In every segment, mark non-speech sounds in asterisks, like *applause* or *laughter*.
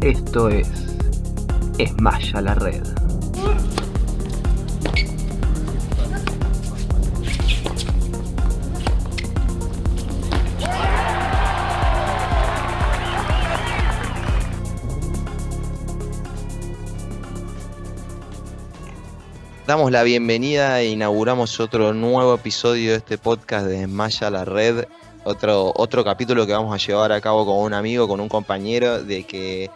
Esto es Esmaya la Red. Damos la bienvenida e inauguramos otro nuevo episodio de este podcast de Esmaya la Red. Otro, otro capítulo que vamos a llevar a cabo con un amigo, con un compañero, de que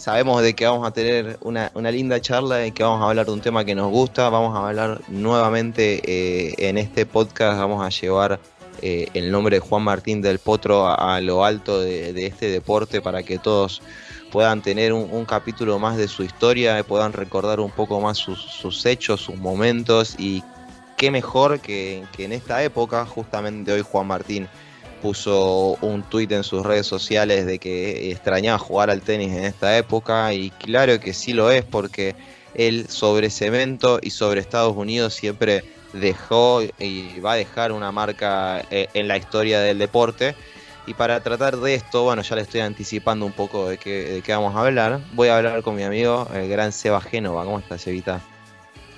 sabemos de que vamos a tener una, linda charla y que vamos a hablar de un tema que nos gusta. Vamos a hablar nuevamente eh, en este podcast, vamos a llevar eh, el nombre de Juan Martín del Potro a, lo alto de, este deporte para que todos puedan tener un, capítulo más de su historia, puedan recordar un poco más sus, hechos, sus momentos y qué mejor que, en esta época, justamente hoy Juan Martín puso un tuit en sus redes sociales de que extrañaba jugar al tenis en esta época y claro que sí lo es porque él sobre cemento y sobre Estados Unidos siempre dejó y va a dejar una marca eh, en la historia del deporte y para tratar de esto, bueno, ya le estoy anticipando un poco de qué, de vamos a hablar. Voy a hablar con mi amigo, el gran Seba Génova. ¿Cómo estás, Evita?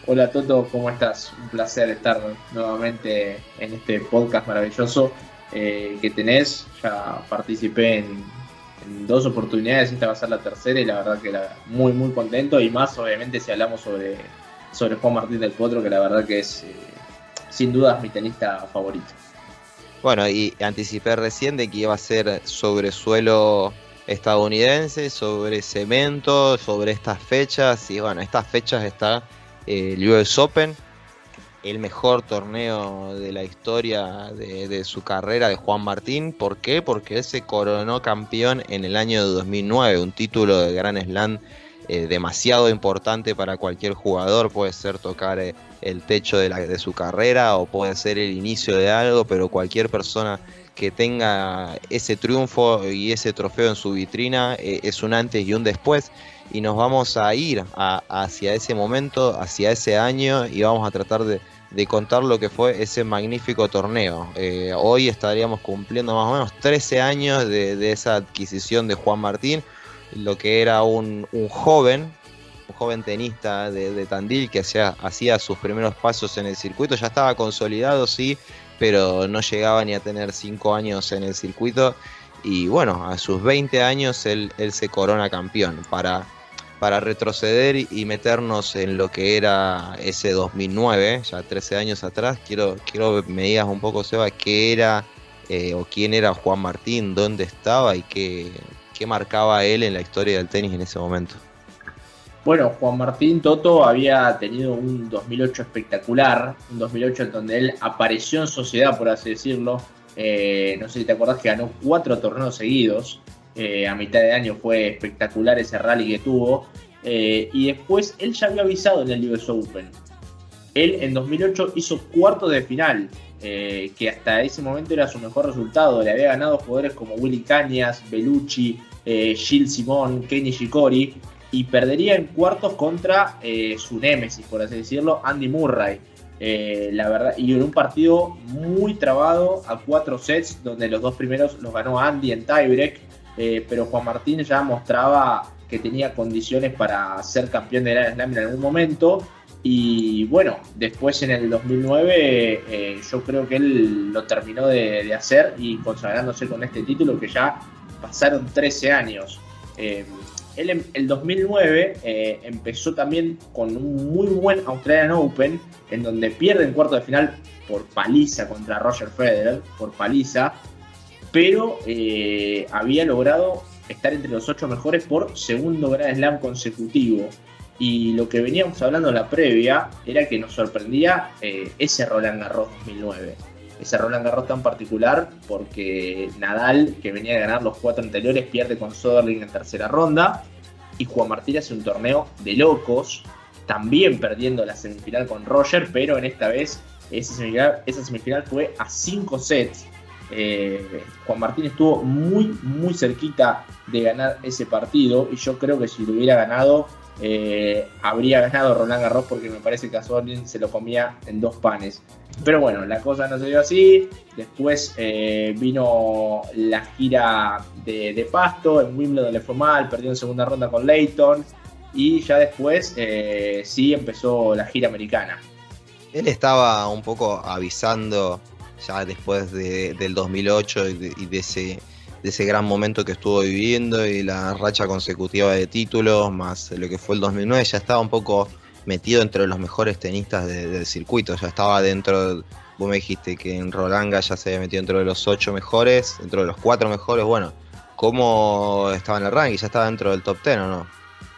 Hola Toto, ¿cómo estás? Un placer estar nuevamente en este podcast maravilloso eh, que tenés. Ya participé en, dos oportunidades, esta va a ser la tercera y la verdad que la, muy muy contento y más obviamente si hablamos sobre, sobre Juan Martín del Potro, que la verdad que es eh, sin duda mi tenista favorito. Bueno, y anticipé recién de que iba a ser sobre suelo estadounidense, sobre cemento, sobre estas fechas. Y bueno, estas fechas está eh, el US Open, el mejor torneo de la historia de, su carrera de Juan Martín. ¿Por qué? Porque él se coronó campeón en el año 2009, un título de Gran Slam eh, demasiado importante para cualquier jugador, puede ser tocar eh, el techo de, su carrera o puede ser el inicio de algo, pero cualquier persona que tenga ese triunfo y ese trofeo en su vitrina eh, es un antes y un después y nos vamos a ir hacia ese momento, hacia ese año y vamos a tratar de, contar lo que fue ese magnífico torneo. hoy estaríamos cumpliendo más o menos 13 años de, de esa adquisición de Juan Martín, lo que era un, joven, un joven tenista de, Tandil que hacía, hacía sus primeros pasos en el circuito, ya estaba consolidado, sí, pero no llegaba ni a tener 5 años en el circuito. Y bueno, a sus 20 años él, él se corona campeón. Para, para retroceder y meternos en lo que era ese 2009, ya 13 años atrás, quiero, quiero que me digas un poco, Seba, qué era eh, o quién era Juan Martín, dónde estaba y qué, qué marcaba él en la historia del tenis en ese momento. Bueno, Juan Martín Toto había tenido un 2008 espectacular, un 2008 en donde él apareció en sociedad, por así decirlo. Eh, no sé si te acordás que ganó cuatro torneos seguidos. Eh, a mitad de año fue espectacular ese rally que tuvo. Eh, y después él ya había avisado en el US Open. Él en 2008 hizo cuarto de final, que hasta ese momento era su mejor resultado. Le había ganado jugadores como Willy Cañas, Bellucci, eh, Gilles Simón, Kenny Shikori, y perdería en cuartos contra eh, su némesis, por así decirlo, Andy Murray. Eh, la verdad, y en un partido muy trabado a cuatro sets, donde los dos primeros los ganó Andy en tiebreak, eh, pero Juan Martín ya mostraba que tenía condiciones para ser campeón de la Slam en algún momento. Y bueno, después en el 2009 yo creo que él lo terminó de, hacer y consagrándose con este título que ya pasaron 13 años. Eh, él en el 2009 eh, empezó también con un muy buen Australian Open, en donde pierde en cuarto de final por paliza contra Roger Federer, por paliza, pero eh, había logrado estar entre los ocho mejores por segundo Grand Slam consecutivo. Y lo que veníamos hablando en la previa era que nos sorprendía ese Roland Garros 2009 ese Roland Garros tan particular porque Nadal, que venía de ganar los cuatro anteriores, pierde con Soderling en tercera ronda y Juan Martín hace un torneo de locos, también perdiendo la semifinal con Roger, pero en esta vez esa semifinal, fue a cinco sets. Eh, Juan Martín estuvo muy, muy cerquita de ganar ese partido y yo creo que si lo hubiera ganado eh, habría ganado Roland Garros porque me parece que a Solin se lo comía en dos panes. Pero bueno, la cosa no se dio así. Después eh, vino la gira de, Pasto, en Wimbledon le fue mal, perdió en segunda ronda con Leighton. Y ya después sí empezó la gira americana. Él estaba un poco avisando ya después del 2008 y de ese de ese gran momento que estuvo viviendo y la racha consecutiva de títulos, más lo que fue el 2009, ya estaba un poco metido entre los mejores tenistas del circuito, ya estaba dentro, vos me dijiste que en Rolanga ya se había metido dentro de los ocho mejores, dentro de los cuatro mejores, bueno, ¿cómo estaba en el ranking? ¿Ya estaba dentro del top ten o no?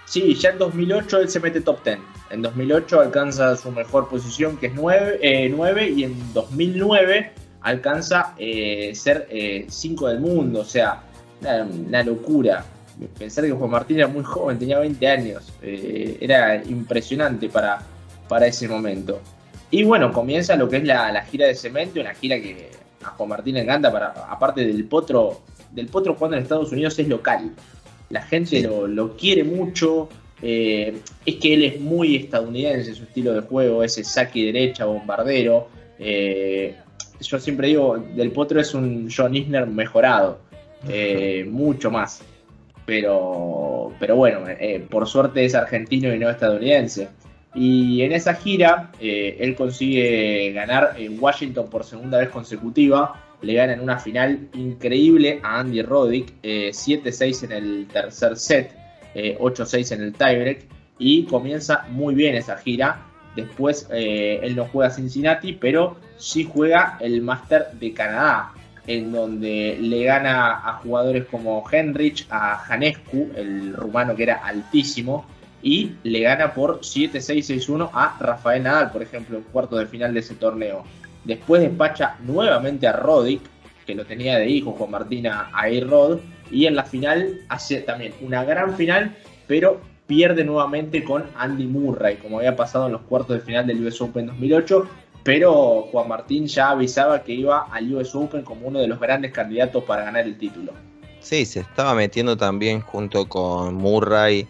Sí, ya en 2008 él se mete top ten. En 2008 alcanza su mejor posición que es 9, eh, y en 2009 alcanza eh, ser 5 eh, del mundo, o sea, una, locura. Pensar que Juan Martín era muy joven, tenía 20 años, eh, era impresionante para, para ese momento. Y bueno, comienza lo que es la, gira de cemento, una gira que a Juan Martín le encanta, para, aparte del potro, del potro jugando en Estados Unidos es local. La gente lo, quiere mucho, es que él es muy estadounidense, su estilo de juego, ese saque derecha, bombardero. Eh, yo siempre digo, Del Potro es un John Isner mejorado, eh, mucho más. Pero, pero bueno, eh, por suerte es argentino y no estadounidense. Y en esa gira, eh, él consigue ganar en Washington por segunda vez consecutiva. Le gana en una final increíble a Andy Roddick, 7-6 en el tercer set, 8-6 en el tiebreak. Y comienza muy bien esa gira Después eh, él no juega Cincinnati, pero sí juega el Master de Canadá, en donde le gana a jugadores como Henrich, a Janescu, el rumano que era altísimo, y le gana por 7-6-6-1 a Rafael Nadal, por ejemplo, en cuarto de final de ese torneo. Después despacha nuevamente a Roddick, que lo tenía de hijo con Martina a A-Rod, y en la final hace también una gran final, pero pierde nuevamente con Andy Murray, como había pasado en los cuartos de final del US Open 2008, pero Juan Martín ya avisaba que iba al US Open como uno de los grandes candidatos para ganar el título. Sí, se estaba metiendo también junto con Murray,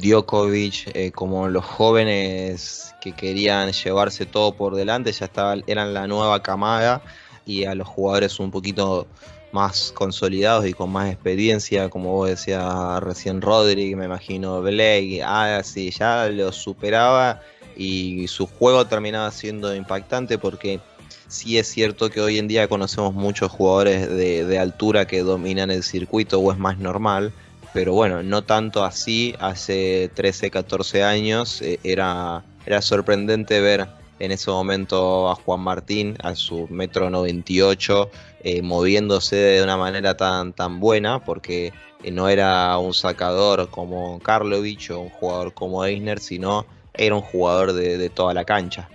Djokovic, eh, como los jóvenes que querían llevarse todo por delante, ya estaban, eran la nueva camada y a los jugadores un poquito más consolidados y con más experiencia, como vos decías recién Rodri, me imagino Blake, así ya lo superaba y su juego terminaba siendo impactante porque sí es cierto que hoy en día conocemos muchos jugadores de, altura que dominan el circuito o es más normal, pero bueno, no tanto así, hace 13, 14 años eh, era, era sorprendente ver en ese momento a Juan Martín a su metro 98 eh, moviéndose de una manera tan, tan buena porque eh, no era un sacador como Karlovich o un jugador como Eisner, sino era un jugador de, toda la cancha.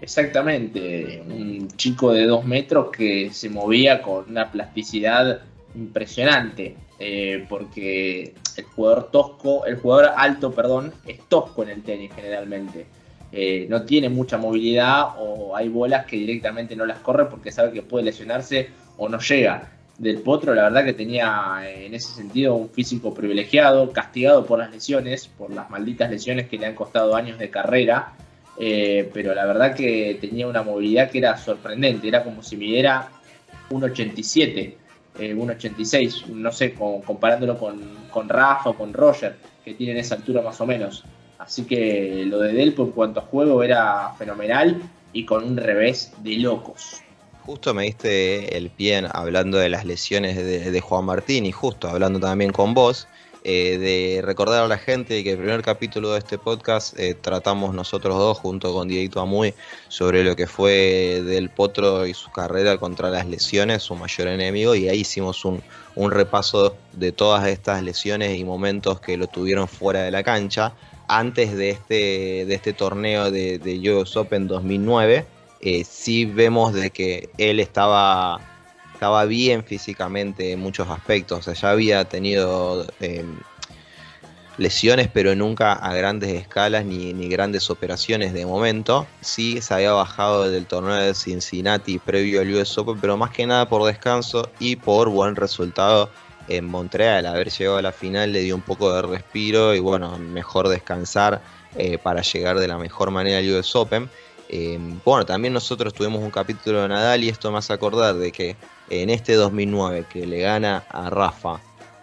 Exactamente, un chico de dos metros que se movía con una plasticidad impresionante, eh, porque el jugador tosco, el jugador alto, perdón, es tosco en el tenis generalmente eh, no tiene mucha movilidad o hay bolas que directamente no las corre porque sabe que puede lesionarse o no llega. Del Potro, la verdad que tenía eh, en ese sentido un físico privilegiado, castigado por las lesiones, por las malditas lesiones que le han costado años de carrera, eh, pero la verdad que tenía una movilidad que era sorprendente, era como si midiera un 87, un 86, no sé, comparándolo con, con Rafa o con Roger, que tienen esa altura más o menos. Así que lo de Delpo en cuanto a juego era fenomenal y con un revés de locos. Justo me diste el pie hablando de las lesiones de, Juan Martín y justo hablando también con vos, eh, de recordar a la gente que el primer capítulo de este podcast eh, tratamos nosotros dos junto con Diego Amuy sobre lo que fue del Potro y su carrera contra las lesiones, su mayor enemigo, y ahí hicimos un repaso de todas estas lesiones y momentos que lo tuvieron fuera de la cancha antes de este, de este torneo de, de US Open 2009, eh, sí vemos de que él estaba, estaba bien físicamente en muchos aspectos. O sea, ya había tenido em, lesiones, pero nunca a grandes escalas ni, ni, grandes operaciones de momento. Sí se había bajado del torneo de Cincinnati previo al US Open, pero más que nada por descanso y por buen resultado en Montreal. Haber llegado a la final le dio un poco de respiro y bueno, mejor descansar eh, para llegar de la mejor manera al US Open. Eh, bueno, también nosotros tuvimos un capítulo de Nadal y esto me hace acordar de que en este 2009 que le gana a Rafa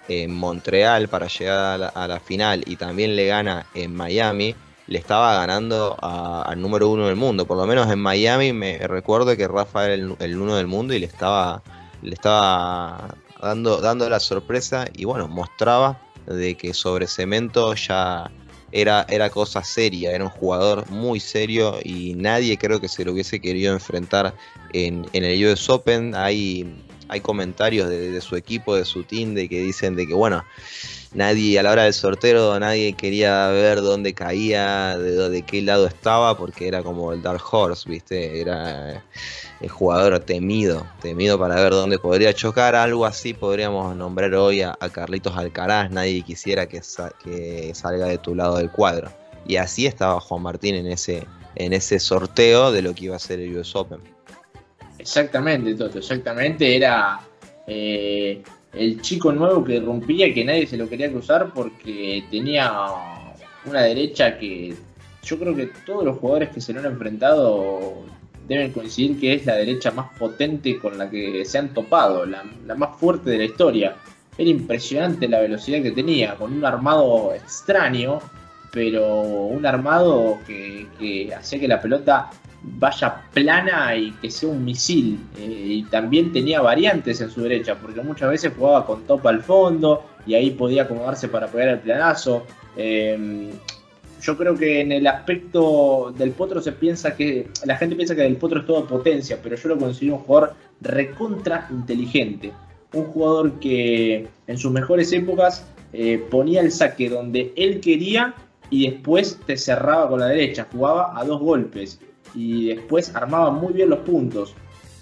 en Montreal para llegar a la, final y también le gana en Miami, le estaba ganando al número uno del mundo. Por lo menos en Miami me recuerdo que Rafa era el, el uno del mundo y le estaba, le estaba dando, dando la sorpresa y bueno, mostraba de que sobre cemento ya era, era cosa seria, era un jugador muy serio y nadie creo que se lo hubiese querido enfrentar en, en el US Open. Hay, hay comentarios de, su equipo, de su team, de que dicen de que bueno, nadie a la hora del sorteo nadie quería ver dónde caía, de, de qué lado estaba, porque era como el Dark Horse, ¿viste? Era el jugador temido, temido para ver dónde podría chocar. Algo así podríamos nombrar hoy a, Carlitos Alcaraz. Nadie quisiera que, que, salga de tu lado del cuadro. Y así estaba Juan Martín en ese, en ese sorteo de lo que iba a ser el US Open. Exactamente, Toto, exactamente. Era eh, el chico nuevo que rompía que nadie se lo quería cruzar porque tenía una derecha que yo creo que todos los jugadores que se lo han enfrentado deben coincidir que es la derecha más potente con la que se han topado, la, más fuerte de la historia. Era impresionante la velocidad que tenía, con un armado extraño, pero un armado que, hacía que la pelota vaya plana y que sea un misil. Eh, y también tenía variantes en su derecha, porque muchas veces jugaba con topa al fondo y ahí podía acomodarse para pegar el planazo. Eh, yo creo que en el aspecto del Potro se piensa que. La gente piensa que el Potro es toda potencia, pero yo lo considero un jugador recontra inteligente. Un jugador que en sus mejores épocas eh, ponía el saque donde él quería y después te cerraba con la derecha. Jugaba a dos golpes y después armaba muy bien los puntos.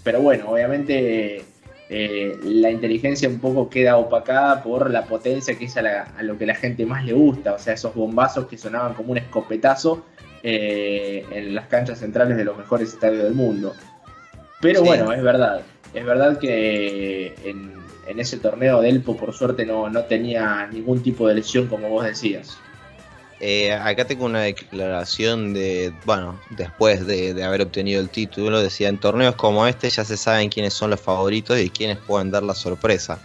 Pero bueno, obviamente eh, la inteligencia un poco queda opacada por la potencia que es a, lo que la gente más le gusta, o sea, esos bombazos que sonaban como un escopetazo eh, en las canchas centrales de los mejores estadios del mundo. Pero bueno, es verdad, es verdad que en, ese torneo Delpo por suerte no, no tenía ningún tipo de lesión como vos decías. Eh, acá tengo una declaración de, bueno, después de, haber obtenido el título, decía, en torneos como este ya se saben quiénes son los favoritos y quiénes pueden dar la sorpresa.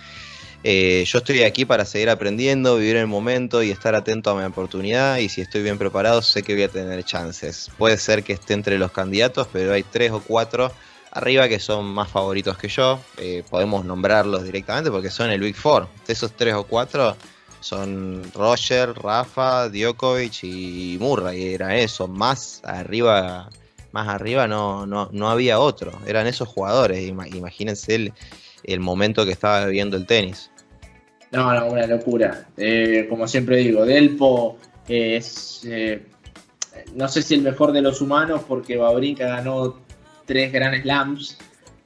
Eh, yo estoy aquí para seguir aprendiendo, vivir el momento y estar atento a mi oportunidad y si estoy bien preparado sé que voy a tener chances. Puede ser que esté entre los candidatos, pero hay tres o cuatro arriba que son más favoritos que yo. Eh, podemos nombrarlos directamente porque son el Big Four. De esos tres o cuatro son Roger, Rafa, Djokovic y Murray, era eso, más arriba, más arriba no, no, no había otro, eran esos jugadores, imagínense el, momento que estaba viviendo el tenis. No, no, una locura. Eh, como siempre digo, Delpo es, eh, no sé si el mejor de los humanos porque Babrinka ganó tres Grand Slams,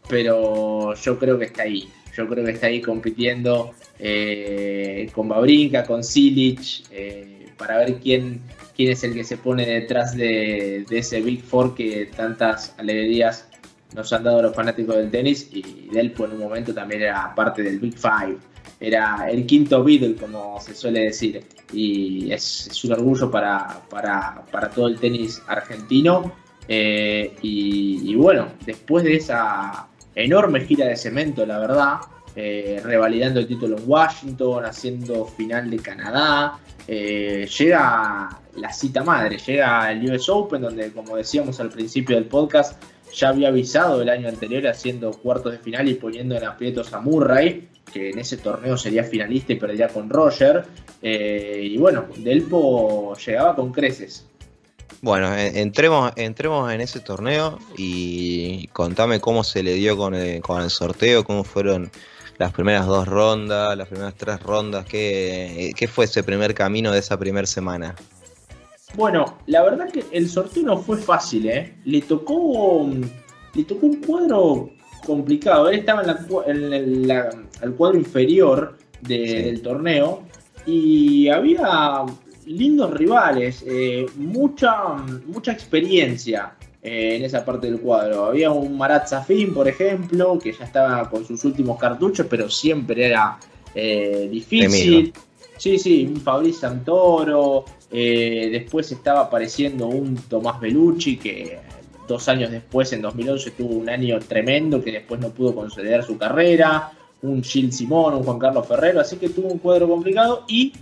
pero yo creo que está ahí. Yo creo que está ahí compitiendo eh, con Babrinka, con Silic, eh, para ver quién, quién es el que se pone detrás de, ese Big Four que tantas alegrías nos han dado los fanáticos del tenis y Delpo en un momento también era parte del Big Five. Era el quinto Beatle, como se suele decir, y es, un orgullo para, para, todo el tenis argentino. Eh, y bueno, después de esa enorme gira de cemento, la verdad, eh, revalidando el título en Washington, haciendo final de Canadá. Eh, llega la cita madre, llega el US Open, donde como decíamos al principio del podcast, ya había avisado el año anterior haciendo cuartos de final y poniendo en aprietos a Murray, que en ese torneo sería finalista y perdería con Roger. Eh, y bueno, Delpo llegaba con creces. Bueno, entremos, entremos en ese torneo y contame cómo se le dio con con el sorteo, cómo fueron las primeras dos rondas, las primeras tres rondas? ¿Qué, qué fue ese primer camino de esa primera semana? Bueno, la verdad que el sorteo no fue fácil, ¿eh? Le tocó, le tocó un cuadro complicado. Él estaba en, el cuadro inferior del torneo y había lindos rivales, eh, mucha, mucha experiencia. Eh, en esa parte del cuadro. Había un Marat Safin, por ejemplo, que ya estaba con sus últimos cartuchos, pero siempre era eh, difícil. Sí, sí, un Fabriz Santoro. Eh, después estaba apareciendo un Tomás Bellucci que dos años después, en 2011, tuvo un año tremendo que después no pudo consolidar su carrera. Un Gil Simón, un Juan Carlos Ferrero. Así que tuvo un cuadro complicado y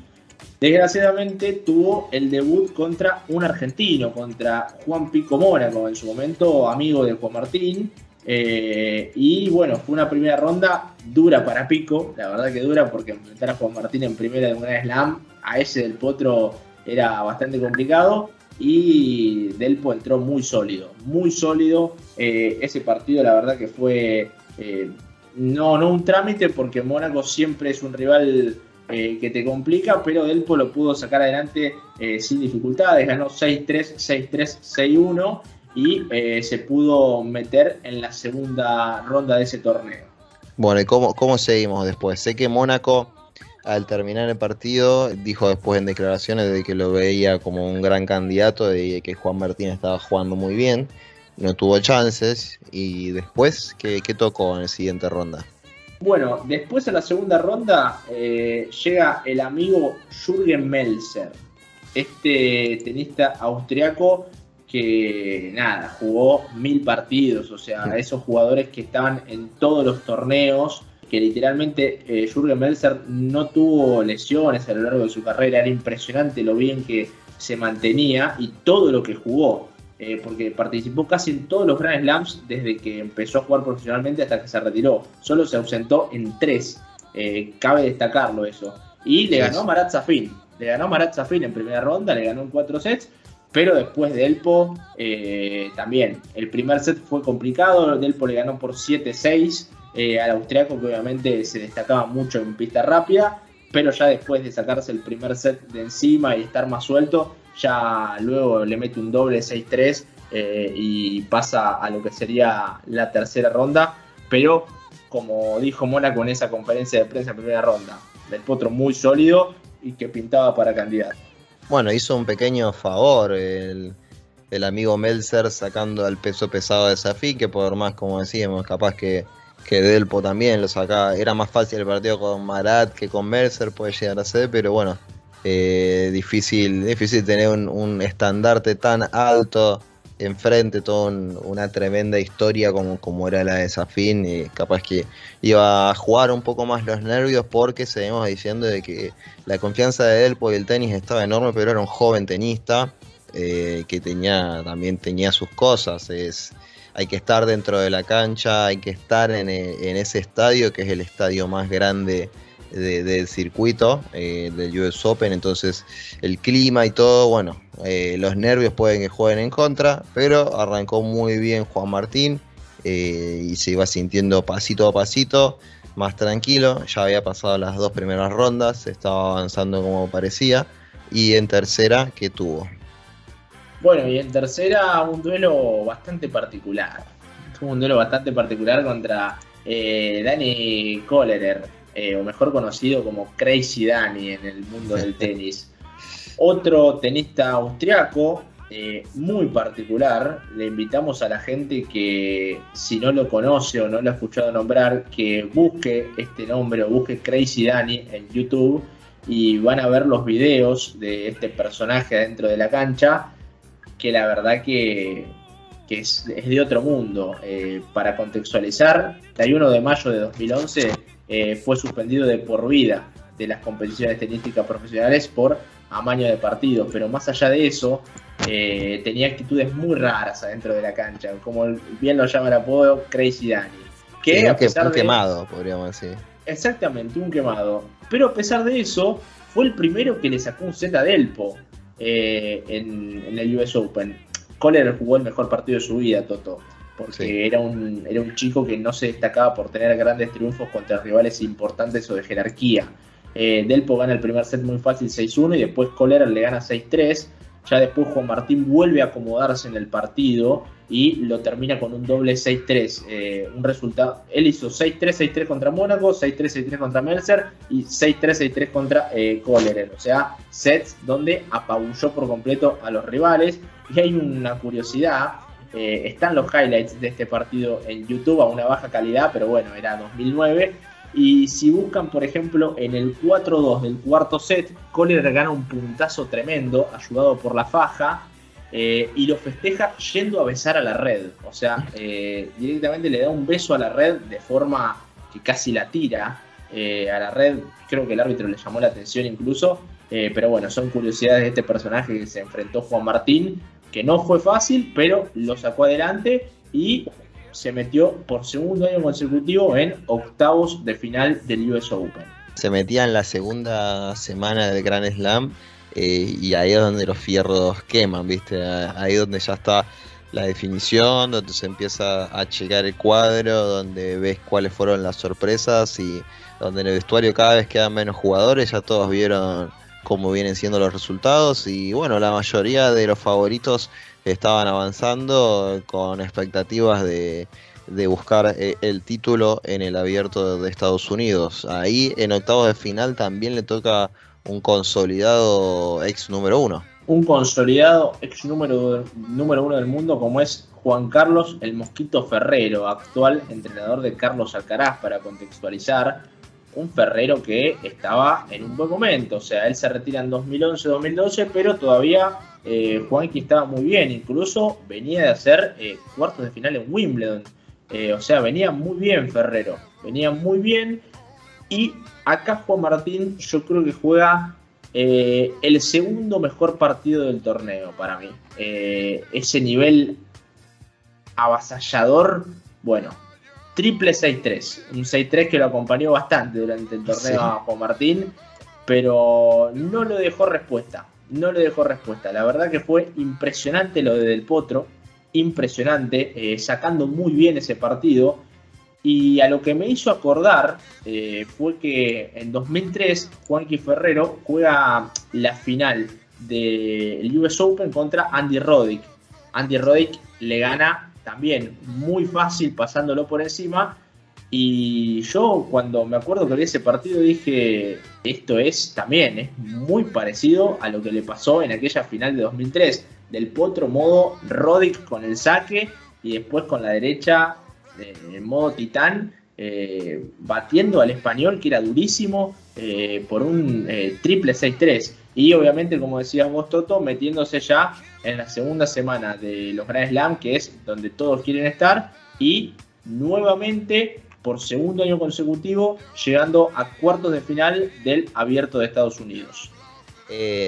desgraciadamente tuvo el debut contra un argentino, contra Juan Pico Mónaco, en su momento amigo de Juan Martín. Eh, y bueno, fue una primera ronda dura para Pico, la verdad que dura porque enfrentar a Juan Martín en primera de una slam, a ese del Potro era bastante complicado y Delpo entró muy sólido, muy sólido. Eh, ese partido la verdad que fue eh, no, no un trámite porque Mónaco siempre es un rival que te complica, pero Delpo lo pudo sacar adelante sin dificultades, ganó 6-3, 6-3, 6-1 y eh, se pudo meter en la segunda ronda de ese torneo. Bueno, ¿y cómo, cómo seguimos después? Sé que Mónaco, al terminar el partido, dijo después en declaraciones de que lo veía como un gran candidato, de que Juan Martín estaba jugando muy bien, no tuvo chances, y después, ¿qué, tocó en la siguiente ronda? Bueno, después en la segunda ronda eh, llega el amigo Jürgen Melzer, este tenista austriaco que nada, jugó mil partidos, o sea, esos jugadores que estaban en todos los torneos, que literalmente eh, Jürgen Melzer no tuvo lesiones a lo largo de su carrera, era impresionante lo bien que se mantenía y todo lo que jugó, eh, porque participó casi en todos los Grand Slams desde que empezó a jugar profesionalmente hasta que se retiró, solo se ausentó en tres, eh, cabe destacarlo eso, y le ganó a Marat Safin, le ganó a Marat Safin en primera ronda, le ganó en cuatro sets, pero después de Elpo, eh, también. El primer set fue complicado. Delpo le ganó por 7-6 eh, al austriaco, que obviamente se destacaba mucho en pista rápida. Pero ya después de sacarse el primer set de encima y estar más suelto, ya luego le mete un doble 6-3 eh, y pasa a lo que sería la tercera ronda. Pero como dijo Mona con esa conferencia de prensa en primera ronda, del potro muy sólido y que pintaba para candidato. Bueno, hizo un pequeño favor el, amigo Melzer sacando al peso pesado de Safi, que por más, como decíamos, capaz que, que Delpo también lo sacaba. Era más fácil el partido con Marat que con Melzer, puede llegar a ser, pero bueno, eh, difícil, difícil tener un, un estandarte tan alto enfrente toda una tremenda historia como, como era la de Safin y capaz que iba a jugar un poco más los nervios porque seguimos diciendo de que la confianza de él por el tenis estaba enorme pero era un joven tenista eh, que tenía también tenía sus cosas. Es hay que estar dentro de la cancha hay que estar en, en ese estadio que es el estadio más grande del circuito eh, del US Open, entonces el clima y todo, bueno, eh, los nervios pueden que jueguen en contra, pero arrancó muy bien Juan Martín eh, y se iba sintiendo pasito a pasito, más tranquilo, ya había pasado las dos primeras rondas, estaba avanzando como parecía, y en tercera, ¿qué tuvo? Bueno, y en tercera un duelo bastante particular, tuvo un duelo bastante particular contra Dani Kohlerer eh, o mejor conocido como Crazy Danny en el mundo del *laughs* tenis. Otro tenista austriaco, eh, muy particular, le invitamos a la gente que si no lo conoce o no lo ha escuchado nombrar, que busque este nombre o busque Crazy Danny en YouTube y van a ver los videos de este personaje dentro de la cancha, que la verdad que, es, de otro mundo. Eh, para contextualizar, el 31 de mayo de 2011 eh, fue suspendido de por vida de las competiciones tenísticas profesionales por amaño de partido, pero más allá de eso, eh, tenía actitudes muy raras adentro de la cancha, como bien lo llama el apodo Crazy Danny. Que a pesar un quemado, podríamos decir. Exactamente, un quemado. Pero a pesar de eso, fue el primero que le sacó un set a Delpo eh, en, en, el US Open. Kohler jugó el mejor partido de su vida, Toto porque era, un, era un chico que no se destacaba por tener grandes triunfos contra rivales importantes o de jerarquía. Eh, Delpo gana el primer set muy fácil 6-1 y después Kohler le gana 6-3. Ya después Juan Martín vuelve a acomodarse en el partido y lo termina con un doble 6-3. Eh, un resultado. Él hizo 6-3, 6-3 contra Mónaco, 6-3, 6-3 contra Melzer y 6-3, 6-3 contra eh, Kohler. O sea, sets donde apabulló por completo a los rivales. Y hay una curiosidad eh, están los highlights de este partido en YouTube a una baja calidad, pero bueno, era 2009. Y si buscan, por ejemplo, en el 4-2 del cuarto set, Kohler gana un puntazo tremendo, ayudado por la faja, eh, y lo festeja yendo a besar a la red. O sea, eh, directamente le da un beso a la red de forma que casi la tira a la red. Creo que el árbitro le llamó la atención incluso. pero bueno, son curiosidades de este personaje que se enfrentó Juan Martín, que no fue fácil, pero lo sacó adelante y se metió por segundo año consecutivo en octavos de final del US Open. Se metía en la segunda semana del Grand Slam eh, y ahí es donde los fierros queman, ¿viste? Ahí es donde ya está la definición, donde se empieza a checar el cuadro, donde ves cuáles fueron las sorpresas y donde en el vestuario cada vez quedan menos jugadores, ya todos vieron cómo vienen siendo los resultados y bueno, la mayoría de los favoritos estaban avanzando con expectativas de, de buscar eh, el título en el abierto de Estados Unidos. Ahí en octavos de final también le toca un consolidado ex número uno. Un consolidado ex número, número uno del mundo como es Juan Carlos el Mosquito Ferrero, actual entrenador de Carlos Alcaraz, para contextualizar. Un Ferrero que estaba en un buen momento, o sea, él se retira en 2011-2012, pero todavía eh, Juanqui estaba muy bien, incluso venía de hacer eh, cuartos de final en Wimbledon. Eh, o sea, venía muy bien Ferrero, venía muy bien y acá Juan Martín yo creo que juega el segundo mejor partido del torneo para mí. Ese nivel avasallador, bueno, triple 6-3. Un 6-3 que lo acompañó bastante durante el torneo a Juan Martín, pero no le dejó respuesta. No le dejó respuesta. La verdad que fue impresionante lo de Del Potro. Impresionante, eh, sacando muy bien ese partido y a lo que me hizo acordar eh, fue que en 2003 Juanqui Ferrero juega la final del US Open contra Andy Roddick. Andy Roddick le gana también muy fácil pasándolo por encima. Y yo cuando me acuerdo que vi ese partido dije, esto es también, es muy parecido a lo que le pasó en aquella final de 2003. Del potro modo Roddick con el saque y después con la derecha en modo titán, eh, batiendo al español, que era durísimo, eh, por un eh, triple 6-3. Y obviamente, como decías vos, Toto, metiéndose ya en la segunda semana de los Grand Slam, que es donde todos quieren estar, y nuevamente, por segundo año consecutivo, llegando a cuartos de final del Abierto de Estados Unidos.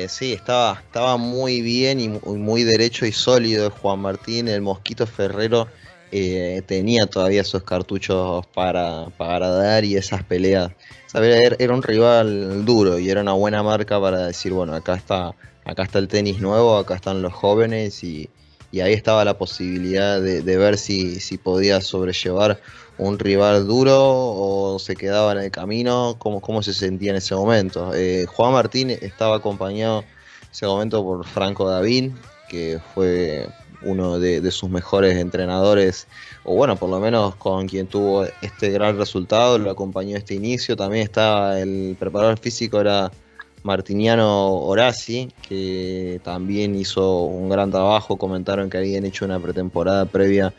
sí, estaba, estaba muy bien y muy derecho y sólido Juan Martín, el Mosquito Ferrero eh, tenía todavía esos cartuchos para, para dar y esas peleas. Era un rival duro y era una buena marca para decir, bueno, acá está, acá está el tenis nuevo, acá están los jóvenes y, ahí estaba la posibilidad de, ver si, si, podía sobrellevar un rival duro o se quedaba en el camino, cómo, cómo se sentía en ese momento. Eh, Juan Martín estaba acompañado en ese momento por Franco Davín, que fue uno de, sus mejores entrenadores, o bueno, por lo menos con quien tuvo este gran resultado, lo acompañó este inicio. También estaba el preparador físico, era Martiniano Horaci, que también hizo un gran trabajo. Comentaron que habían hecho una pretemporada previa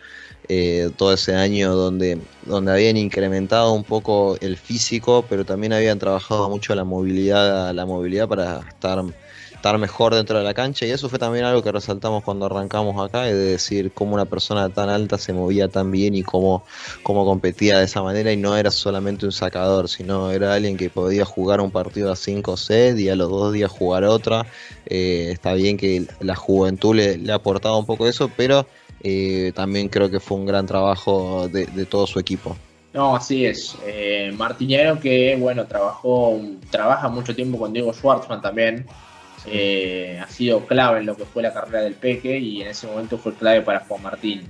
eh, todo ese año donde, donde habían incrementado un poco el físico, pero también habían trabajado mucho la movilidad, la movilidad para estar estar mejor dentro de la cancha y eso fue también algo que resaltamos cuando arrancamos acá, de decir cómo una persona tan alta se movía tan bien y cómo, cómo competía de esa manera y no era solamente un sacador, sino era alguien que podía jugar un partido a 5 sets y a los dos días jugar otra. Eh, está bien que la juventud le, le aportaba un poco eso, pero eh, también creo que fue un gran trabajo de, todo su equipo. No, así es. Eh, que, bueno, trabajó, trabaja mucho tiempo con Diego Schwartzman también. Eh, ha sido clave en lo que fue la carrera del Peque y en ese momento fue clave para Juan Martín.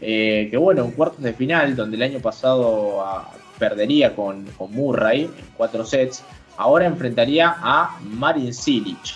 Eh, que bueno, en cuartos de final, donde el año pasado ah, perdería con, Murray en cuatro sets, ahora enfrentaría a Marin Silic,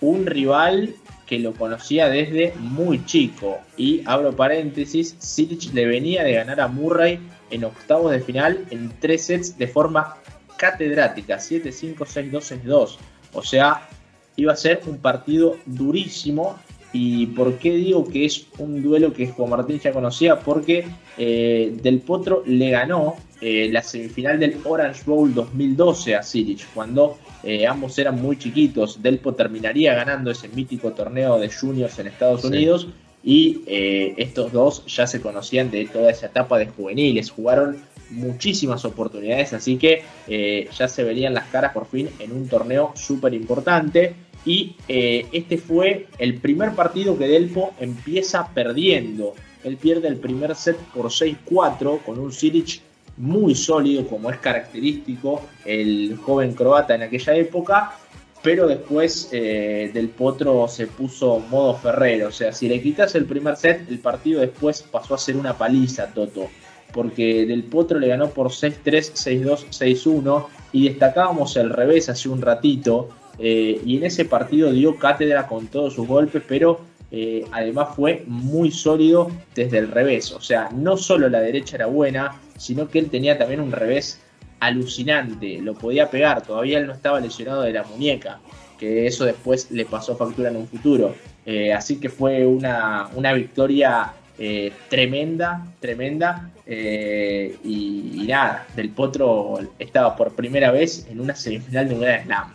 un rival que lo conocía desde muy chico. Y abro paréntesis, Silic le venía de ganar a Murray en octavos de final en tres sets de forma catedrática, 7-5, 6-2, 6-2. O sea, iba a ser un partido durísimo. ¿Y por qué digo que es un duelo que Juan Martín ya conocía? Porque eh, Del Potro le ganó eh, la semifinal del Orange Bowl 2012 a Silic, cuando eh, ambos eran muy chiquitos. Delpo terminaría ganando ese mítico torneo de juniors en Estados Unidos y eh, estos dos ya se conocían de toda esa etapa de juveniles, jugaron muchísimas oportunidades, así que ya se verían las caras por fin en un torneo súper importante. Y este fue el primer partido que Delpo empieza perdiendo. Él pierde el primer set por 6-4 con un Silic muy sólido, como es característico el joven croata en aquella época, pero después eh, del Potro se puso modo Ferrero. O sea, si le quitas el primer set, el partido después pasó a ser una paliza, Toto. Porque Del Potro le ganó por 6-3, 6-2, 6-1. Y destacábamos el revés hace un ratito. Eh, y en ese partido dio cátedra con todos sus golpes, pero eh, además fue muy sólido desde el revés. O sea, no solo la derecha era buena, sino que él tenía también un revés alucinante. Lo podía pegar, todavía él no estaba lesionado de la muñeca, que eso después le pasó factura en un futuro. Eh, así que fue una, victoria eh, tremenda, tremenda. y, nada, Del Potro estaba por primera vez en una semifinal de un Gran Slam.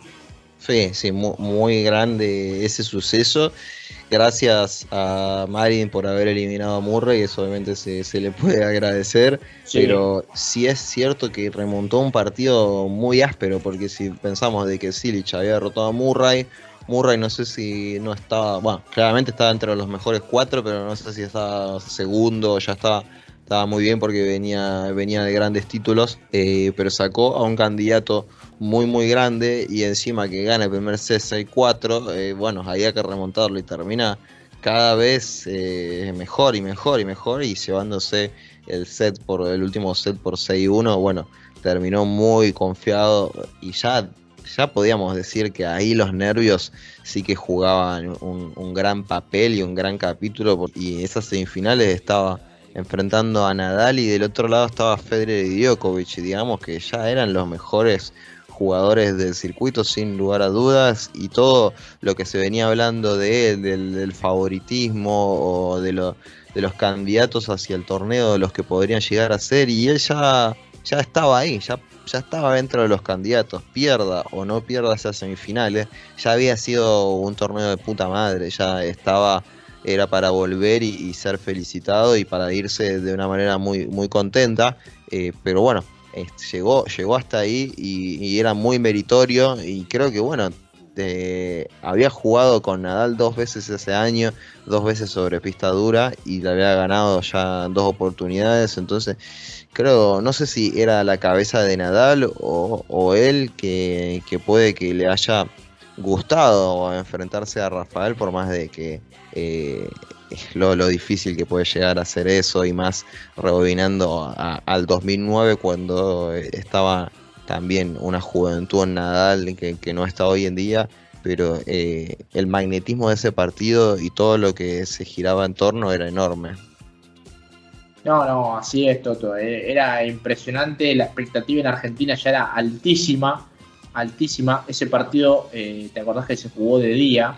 Sí, sí, muy grande ese suceso. Gracias a Marin por haber eliminado a Murray, eso obviamente se, le puede agradecer, pero sí es cierto que remontó un partido muy áspero, porque si pensamos de que Silich había derrotado a Murray, Murray no sé si no estaba, bueno, claramente estaba entre los mejores cuatro, pero no sé si estaba segundo, ya estaba, estaba muy bien porque venía, venía de grandes títulos, eh, pero sacó a un candidato muy muy grande y encima que gana el primer set 6-4, eh, bueno, había que remontarlo y termina cada vez eh, mejor y mejor y mejor y llevándose el set por el último set por 6-1, bueno, terminó muy confiado y ya ya podíamos decir que ahí los nervios sí que jugaban un, un gran papel y un gran capítulo y esas semifinales estaba enfrentando a Nadal y del otro lado estaba Federer y Djokovic y digamos que ya eran los mejores jugadores del circuito sin lugar a dudas y todo lo que se venía hablando de él, del, favoritismo o de, los candidatos hacia el torneo, de los que podrían llegar a ser y él ya, ya estaba ahí, ya, ya estaba dentro de los candidatos, pierda o no pierda esas semifinales, ya había sido un torneo de puta madre, ya estaba era para volver y, ser felicitado y para irse de una manera muy, muy contenta. Eh, pero bueno, llegó, llegó hasta ahí y, era muy meritorio y creo que bueno, había jugado con Nadal dos veces ese año, dos veces sobre pista dura y le había ganado ya dos oportunidades, entonces creo, no sé si era la cabeza de Nadal o, él que, puede que le haya gustado enfrentarse a Rafael por más de que eh, lo, lo, difícil que puede llegar a ser eso y más rebobinando al 2009 cuando estaba también una juventud en Nadal que, no está hoy en día, pero eh, el magnetismo de ese partido y todo lo que se giraba en torno era enorme. No, no, así es, Toto. Eh, era impresionante, la expectativa en Argentina ya era altísima, altísima. Ese partido, eh, ¿te acordás que se jugó de día?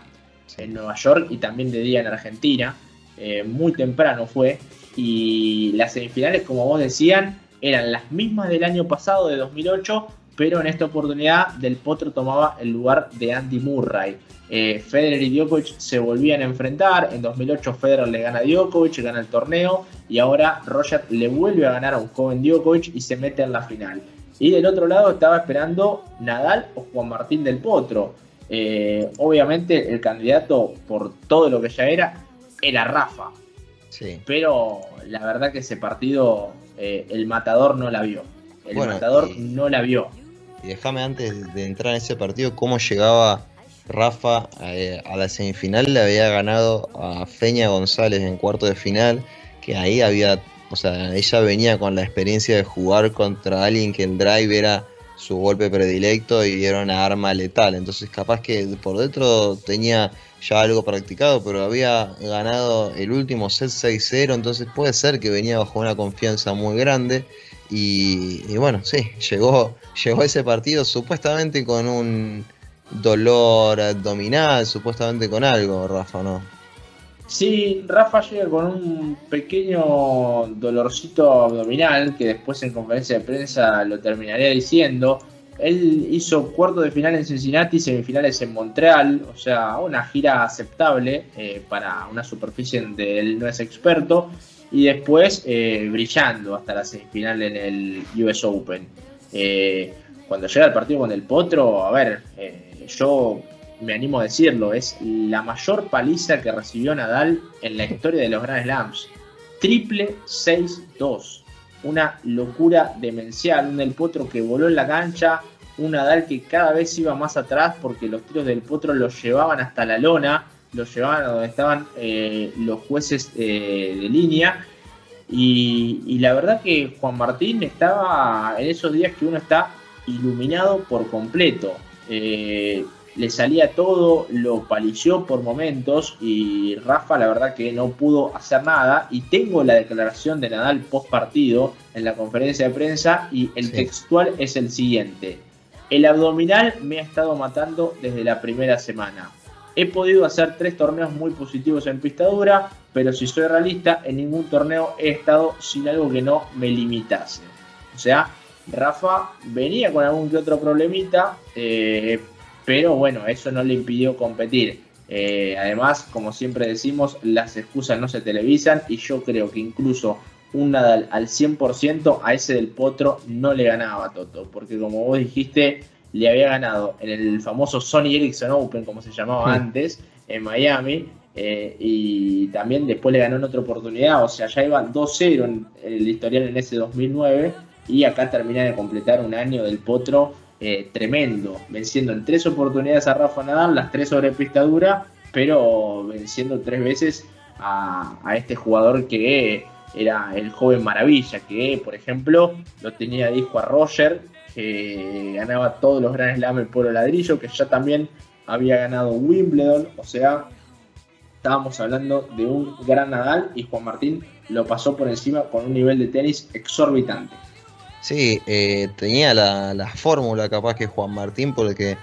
En Nueva York y también de día en Argentina. Eh, muy temprano fue. Y las semifinales, como vos decían, eran las mismas del año pasado, de 2008, pero en esta oportunidad Del Potro tomaba el lugar de Andy Murray. Eh, Federer y Djokovic se volvían a enfrentar. En 2008 Federer le gana a Djokovic, gana el torneo. Y ahora Roger le vuelve a ganar a un joven Djokovic y se mete en la final. Y del otro lado estaba esperando Nadal o Juan Martín del Potro. Eh, obviamente el candidato, por todo lo que ya era, era Rafa. Sí. Pero la verdad que ese partido eh, el matador no la vio. El matador no la vio. Y déjame antes de entrar en ese partido, cómo llegaba Rafa eh, a la semifinal. Le había ganado a Feña González en cuarto de final, que ahí había, o sea, ella venía con la experiencia de jugar contra alguien que el drive era su golpe predilecto y era una arma letal. Entonces capaz que por dentro tenía ya algo practicado, pero había ganado el último set 6-0, entonces puede ser que venía bajo una confianza muy grande. Y, bueno, sí, llegó, *laughs* llegó ese partido supuestamente con un dolor abdominal, supuestamente con algo, Rafa, ¿no? Sí, Rafa llega con un pequeño dolorcito abdominal que después en conferencia de prensa lo terminaría diciendo. Él hizo cuarto de final en Cincinnati, semifinales en Montreal, o sea, una gira aceptable eh, para una superficie donde él no es experto, y después eh, brillando hasta la semifinal en el US Open. Eh, cuando llega el partido con el Potro, a ver, yo me animo a decirlo, es la mayor paliza que recibió Nadal en la historia de los Grand Slams. Triple 6-2 una locura demencial, un del Potro que voló en la cancha, un Nadal que cada vez iba más atrás porque los tiros del Potro los llevaban hasta la lona, los llevaban a donde estaban eh, los jueces eh, de línea. Y, la verdad que Juan Martín estaba en esos días que uno está iluminado por completo. Eh, le salía todo, lo palició por momentos y Rafa la verdad que no pudo hacer nada y tengo la declaración de Nadal post partido en la conferencia de prensa y el textual es el siguiente. El abdominal me ha estado matando desde la primera semana. He podido hacer tres torneos muy positivos en pistadura, pero si soy realista, en ningún torneo he estado sin algo que no me limitase. O sea, Rafa venía con algún que otro problemita, eh, pero bueno, eso no le impidió competir. Eh, además, como siempre decimos, las excusas no se televisan y yo creo que incluso un Nadal al 100% a ese del Potro no le ganaba a Toto, porque como vos dijiste, le había ganado en el famoso Sony Ericsson Open, como se llamaba antes, en Miami, eh, y también después le ganó en otra oportunidad, o sea, ya iba 2-0 en el historial en ese 2009, y acá termina de completar un año del Potro eh, tremendo, venciendo en tres oportunidades a Rafa Nadal, las tres sobre pista dura, pero venciendo tres veces a, este jugador que era el joven maravilla, que por ejemplo lo tenía disco a Roger, que ganaba todos los Grand Slam el pueblo ladrillo, que ya también había ganado Wimbledon, o sea, estábamos hablando de un gran Nadal y Juan Martín lo pasó por encima con un nivel de tenis exorbitante. Sí, eh, tenía la, fórmula capaz que Juan Martín, porque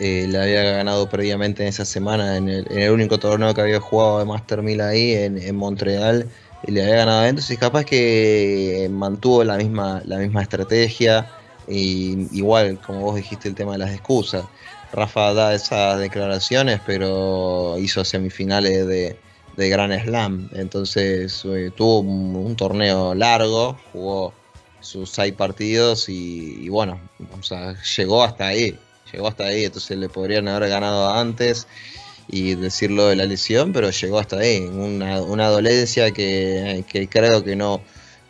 eh, le había ganado previamente en esa semana en el, único torneo que había jugado de Master 1000 ahí en, Montreal y le había ganado. Entonces capaz que mantuvo la misma la misma estrategia y igual como vos dijiste el tema de las excusas. Rafa da esas declaraciones pero hizo semifinales de, de Grand Slam. Entonces eh, tuvo un torneo largo jugó sus seis partidos y, bueno, o sea, llegó hasta ahí, llegó hasta ahí, entonces le podrían haber ganado antes y decirlo de la lesión, pero llegó hasta ahí, una, una dolencia que, creo que no,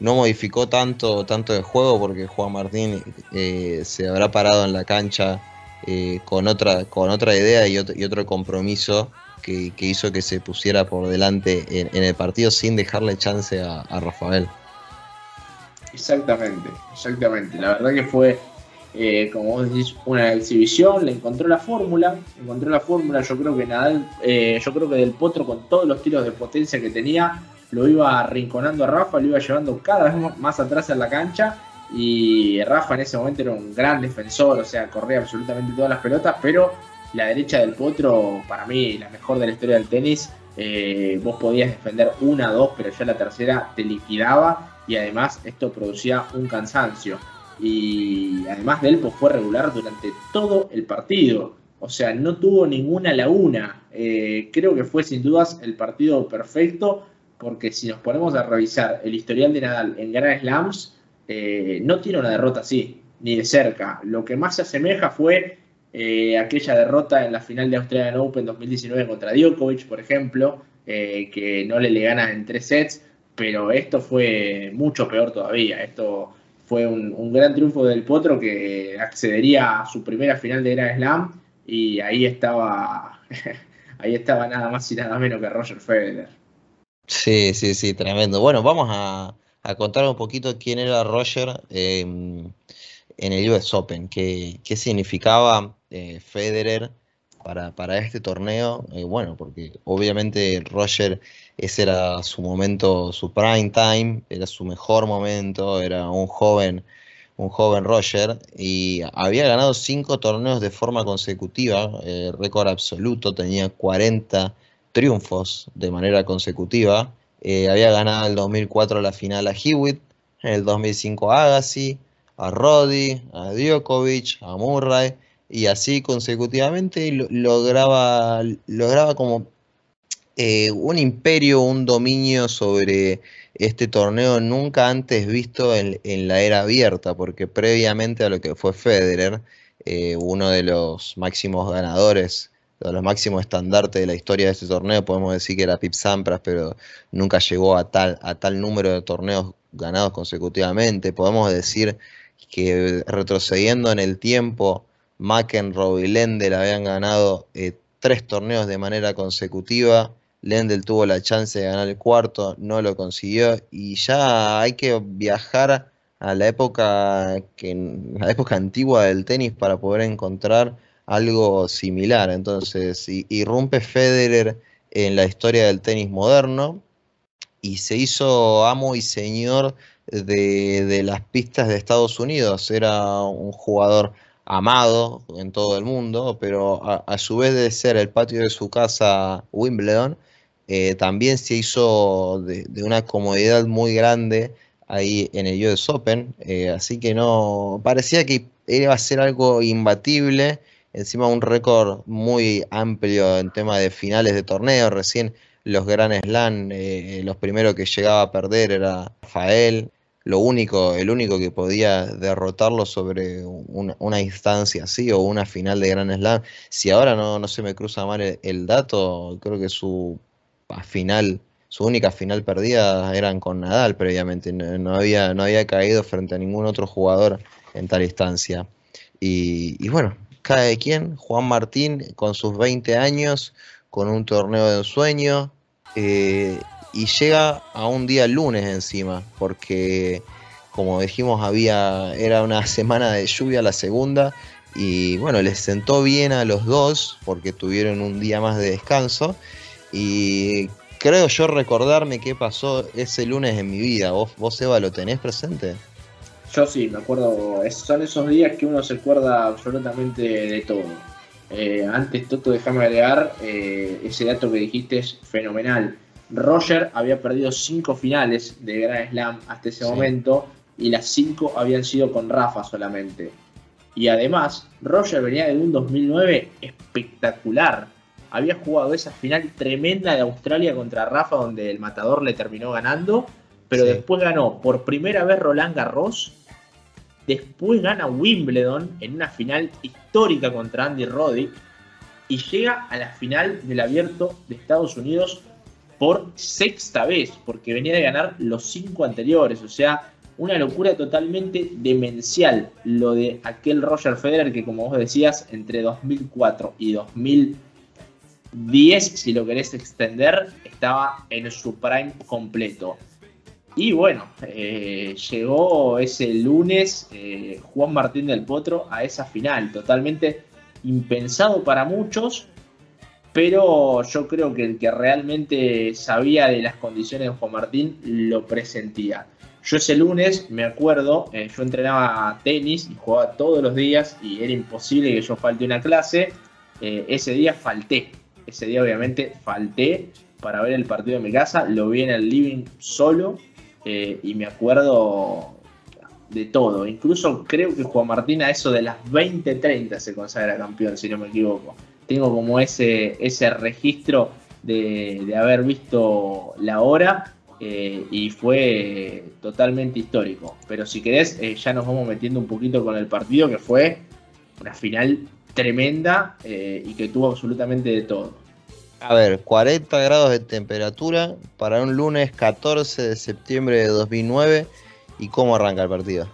no modificó tanto, tanto el juego porque Juan Martín eh, se habrá parado en la cancha eh, con, otra, con otra idea y otro, y otro compromiso que, hizo que se pusiera por delante en, el partido sin dejarle chance a Rafael. Exactamente, exactamente. La verdad que fue, eh, como vos decís, una exhibición, le encontró la fórmula, encontró la fórmula, yo creo que Nadal, eh, yo creo que Del Potro con todos los tiros de potencia que tenía, lo iba arrinconando a Rafa, lo iba llevando cada vez más atrás en la cancha y Rafa en ese momento era un gran defensor, o sea, corría absolutamente todas las pelotas, pero la derecha del Potro, para mí, la mejor de la historia del tenis, eh, vos podías defender una, dos, pero ya la tercera te liquidaba y además esto producía un cansancio. Y además Delpo fue regular durante todo el partido, o sea, no tuvo ninguna laguna. Eh, creo que fue sin dudas el partido perfecto, porque si nos ponemos a revisar el historial de Nadal en Grand Slams, eh, no tiene una derrota así, ni de cerca. Lo que más se asemeja fue eh, aquella derrota en la final de Australian Open 2019 contra Djokovic, por ejemplo, que no le le gana en tres sets pero esto fue mucho peor todavía. Esto fue un, gran triunfo del Potro que accedería a su primera final de Grand Slam y ahí estaba, *laughs* ahí estaba nada más y nada menos que Roger Federer. Sí, sí, sí, tremendo. Bueno, vamos a, contar un poquito quién era Roger em, en el US Open, qué, qué significaba eh, Federer para, para, este torneo. Eh, bueno, porque obviamente Roger ese era su momento, su prime time, era su mejor momento, era un joven, un joven Roger, y había ganado cinco torneos de forma consecutiva, eh, récord absoluto, tenía 40 triunfos de manera consecutiva. Eh, había ganado en el 2004 la final a Hewitt, en el 2005 a Agassi, a Roddy, a Djokovic, a Murray, y así consecutivamente lograba, lograba como eh, un imperio, un dominio sobre este torneo nunca antes visto en, la era abierta, porque previamente a lo que fue Federer, eh, uno de los máximos ganadores, de los máximos estandartes de la historia de este torneo, podemos decir que era Pip Sampras, pero nunca llegó a tal, a tal número de torneos ganados consecutivamente. Podemos decir que retrocediendo en el tiempo, McEnroe y Lendl habían ganado eh, tres torneos de manera consecutiva Lendl tuvo la chance de ganar el cuarto, no lo consiguió y ya hay que viajar a la época que la época antigua del tenis para poder encontrar algo similar. Entonces, irrumpe Federer en la historia del tenis moderno y se hizo amo y señor de, las pistas de Estados Unidos. Era un jugador amado en todo el mundo, pero a, a su vez de ser el patio de su casa Wimbledon, eh, también se hizo de, una comodidad muy grande ahí en el US Open, eh, así que no parecía que iba a ser algo imbatible, encima un récord muy amplio en tema de finales de torneo, recién los Grand Slam, eh, los primeros que llegaba a perder era Rafael, lo único, el único que podía derrotarlo sobre una, instancia así o una final de Grand Slam. Si ahora no, no se me cruza mal el dato, creo que su final, su única final perdida eran con Nadal previamente, no, había, no había caído frente a ningún otro jugador en tal instancia. Y, bueno, cae quien, Juan Martín con sus 20 años, con un torneo de ensueño, eh, y llega a un día lunes encima, porque como dijimos había, era una *laughs* semana de lluvia la segunda, y bueno, les sentó bien a los dos porque tuvieron un día más de descanso y creo yo recordarme qué pasó ese lunes en mi vida. ¿Vos, vos Eva, lo tenés presente? Yo sí, me acuerdo. son esos días que uno se acuerda absolutamente de todo. Eh, antes, Toto, déjame agregar, eh, ese dato que dijiste es fenomenal. Roger había perdido cinco finales de Grand Slam hasta ese momento y las cinco habían sido con Rafa solamente. Y además, Roger venía de un 2009 espectacular había jugado esa final tremenda de Australia contra Rafa, donde el matador le terminó ganando, pero después ganó por primera vez Roland Garros, después gana Wimbledon en una final histórica contra Andy Roddick y llega a la final del abierto de Estados Unidos por sexta vez, porque venía de ganar los cinco anteriores, o sea, una locura totalmente demencial lo de aquel Roger Federer que como vos decías, entre 2004 y 2000 10, si lo querés extender, estaba en su prime completo. Y bueno, eh, llegó ese lunes eh, Juan Martín del Potro a esa final, totalmente impensado para muchos, pero yo creo que el que realmente sabía de las condiciones de Juan Martín lo presentía. Yo ese lunes, me acuerdo, eh, yo entrenaba tenis y jugaba todos los días y era imposible que yo falte una clase. ese día falté, ese día obviamente falté para ver el partido en mi casa, lo vi en el living solo eh, y me acuerdo de todo. Incluso creo que Juan Martín a eso de las 20:30 se consagra campeón, si no me equivoco. Tengo como ese, ese registro de, haber visto la hora eh, y fue totalmente histórico. Pero si querés, eh, ya nos vamos metiendo un poquito con el partido que fue una final tremenda eh, y que tuvo absolutamente de todo. A ver, 40 grados de temperatura para un lunes 14 de septiembre de 2009. ¿Y cómo arranca el partido?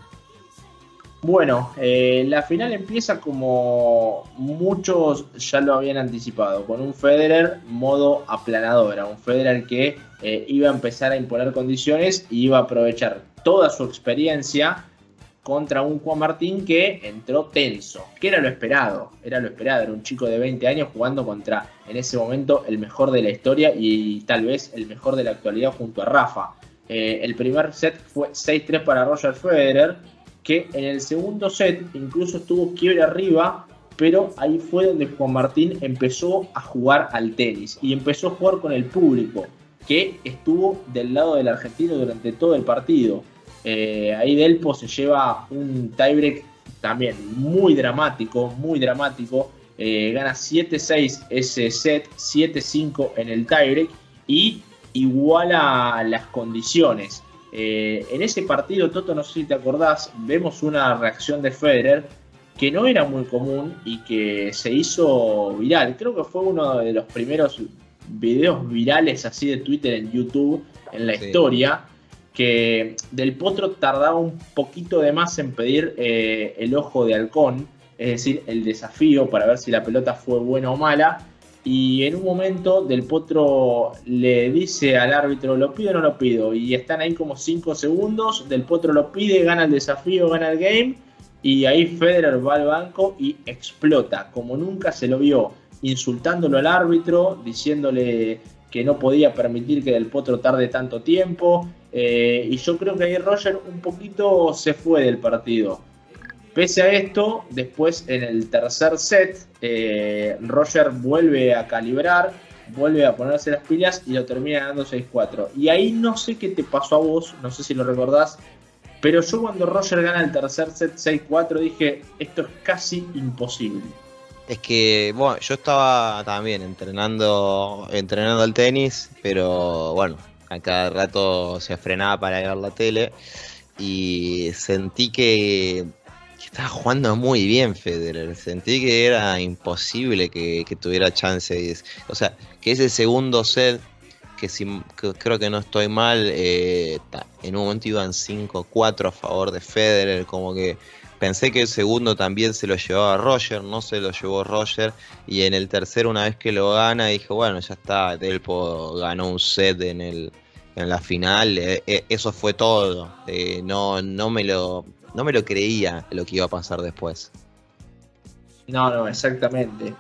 Bueno, eh, la final empieza como muchos ya lo habían anticipado, con un Federer modo aplanadora, un Federer que eh, iba a empezar a imponer condiciones y iba a aprovechar toda su experiencia contra un Juan Martín que entró tenso, que era lo esperado, era lo esperado, era un chico de 20 años jugando contra en ese momento el mejor de la historia y tal vez el mejor de la actualidad junto a Rafa. Eh, el primer set fue 6-3 para Roger Federer, que en el segundo set incluso estuvo quiebre arriba, pero ahí fue donde Juan Martín empezó a jugar al tenis y empezó a jugar con el público, que estuvo del lado del argentino durante todo el partido. Eh, ahí Delpo se lleva un tiebreak también muy dramático, muy dramático. Eh, gana 7-6 ese set, 7-5 en el tiebreak y iguala las condiciones. Eh, en ese partido, Toto, no sé si te acordás, vemos una reacción de Federer que no era muy común y que se hizo viral. Creo que fue uno de los primeros videos virales así de Twitter en YouTube en la historia, que Del Potro tardaba un poquito de más en pedir eh, el ojo de halcón, es decir, el desafío para ver si la pelota fue buena o mala. Y en un momento Del Potro le dice al árbitro, ¿lo pido o no lo pido? Y están ahí como 5 segundos, Del Potro lo pide, gana el desafío, gana el game. Y ahí Federer va al banco y explota, como nunca se lo vio, insultándolo al árbitro, diciéndole que no podía permitir que Del Potro tarde tanto tiempo. Eh, y yo creo que ahí Roger un poquito se fue del partido. Pese a esto, después en el tercer set, eh, Roger vuelve a calibrar, vuelve a ponerse las pilas y lo termina ganando 6-4. Y ahí no sé qué te pasó a vos, no sé si lo recordás, pero yo cuando Roger gana el tercer set 6-4 dije, esto es casi imposible. Es que, bueno, yo estaba también entrenando, entrenando al tenis, pero bueno, a cada rato se frenaba para ver la tele y sentí que, estaba jugando muy bien Federer. Sentí que era imposible que, tuviera chance. O sea, que ese segundo set, que, si, creo que no estoy mal, eh, en un momento iban 5-4 a favor de Federer, como que Pensé que el segundo también se lo llevaba Roger, no se lo llevó Roger. Y en el tercero, una vez que lo gana, dije, bueno, ya está, Delpo ganó un set en, el, en la final. Eh, eh, eso fue todo. Eh, no, no, me lo, no me lo creía lo que iba a pasar después. No, no, exactamente.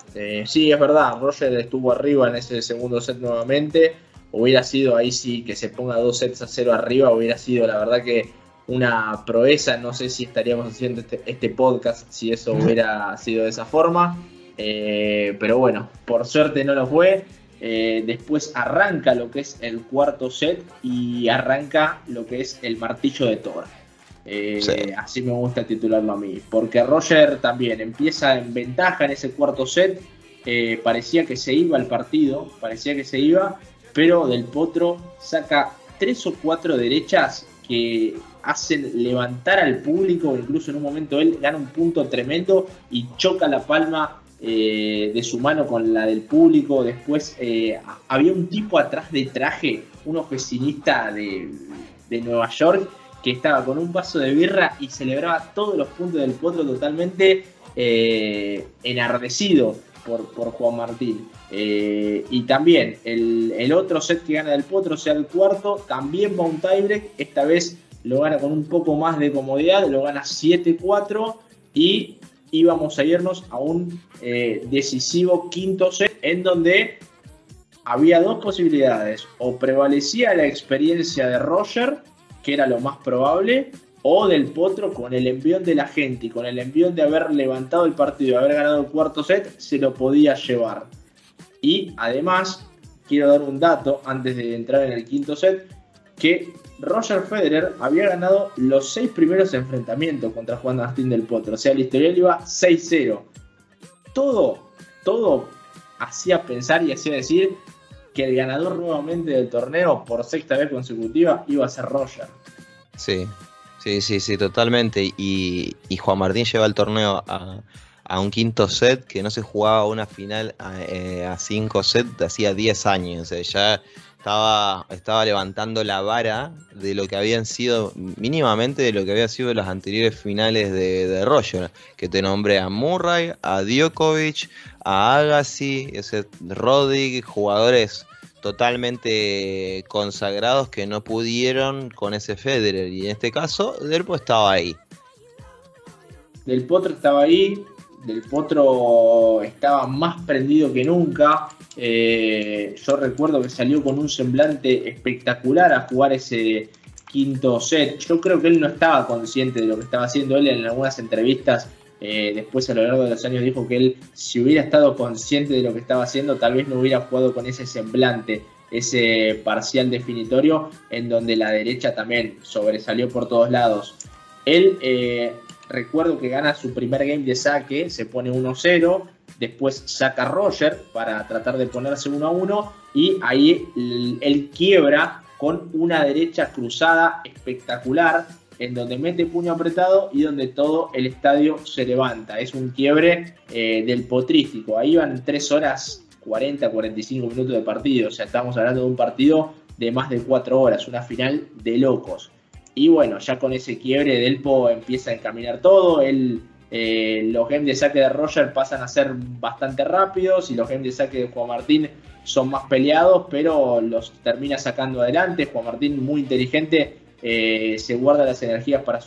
sí, es verdad, Roger estuvo arriba en ese segundo set nuevamente. Hubiera sido ahí sí que se ponga dos sets a cero arriba, hubiera sido la verdad que una proeza. No sé si estaríamos haciendo este, este podcast si eso *laughs* hubiera sido de esa forma. Eh, pero bueno, por suerte no lo fue. Eh, después arranca lo que es el cuarto set y arranca lo que es el martillo de Thor. Eh, así me gusta titularlo a mí. Porque Roger también empieza en ventaja en ese cuarto set. parecía que se iba el partido, parecía que se iba, pero Del Potro saca tres o cuatro derechas que hacen levantar al público, incluso en un momento él gana un punto tremendo y choca la palma eh, de su mano con la del público. Después eh, había un tipo atrás de traje, un oficinista de, Nueva York, que estaba con un vaso de birra y celebraba todos los puntos del potro totalmente eh, enardecido por, por, Juan Martín. y también el, el, otro set que gana del potro, sea el cuarto, también va un tiebreak, esta vez lo gana con un poco más de comodidad, lo gana 7-4 y íbamos a irnos a un eh, decisivo quinto set en donde había dos posibilidades, o prevalecía la experiencia de Roger, que era lo más probable, o del Potro con el envión de la gente y con el envión de haber levantado el partido haber ganado el cuarto set, se lo podía llevar. Y además, quiero dar un dato antes de entrar en el quinto set, que Roger Federer había ganado los seis primeros enfrentamientos contra Juan Martín del Potro. O sea, la historial iba 6-0. Todo, todo hacía pensar y hacía decir que el ganador nuevamente del torneo por sexta vez consecutiva iba a ser Roger. Sí, sí, sí, sí, totalmente. Y, Juan Martín lleva el torneo a, un quinto set que no se jugaba una final a, eh, a cinco sets hacía 10 años. O sea, ya estaba, estaba levantando la vara de lo que habían sido, mínimamente de lo que había sido las anteriores finales de, Roger, que te nombré a Murray, a Djokovic, a Agassi, ese Roddick, jugadores totalmente consagrados que no pudieron con ese Federer y en este caso Del estaba ahí. Del Potro estaba ahí, Del Potro estaba más prendido que nunca, eh, yo recuerdo que salió con un semblante espectacular a jugar ese quinto set. Yo creo que él no estaba consciente de lo que estaba haciendo. Él en algunas entrevistas Eh, después a lo largo de los años dijo que él, si hubiera estado consciente de lo que estaba haciendo, tal vez no hubiera jugado con ese semblante, ese parcial definitorio, en donde la derecha también sobresalió por todos lados. Él, eh, recuerdo que gana su primer game de saque, se pone 1-0, después saca a Roger para tratar de ponerse 1-1 y ahí él quiebra con una derecha cruzada espectacular en donde mete puño apretado y donde todo el estadio se levanta. Es un quiebre eh, del potrístico. Ahí van 3 horas 40, 45 minutos de partido. O sea, estamos hablando de un partido de más de 4 horas, una final de locos. Y bueno, ya con ese quiebre, Delpo empieza a encaminar todo. Él, eh, los games de saque de Roger pasan a ser bastante rápidos y los games de saque de Juan Martín son más peleados, pero los termina sacando adelante. Juan Martín, muy inteligente, eh, se guarda las energías para,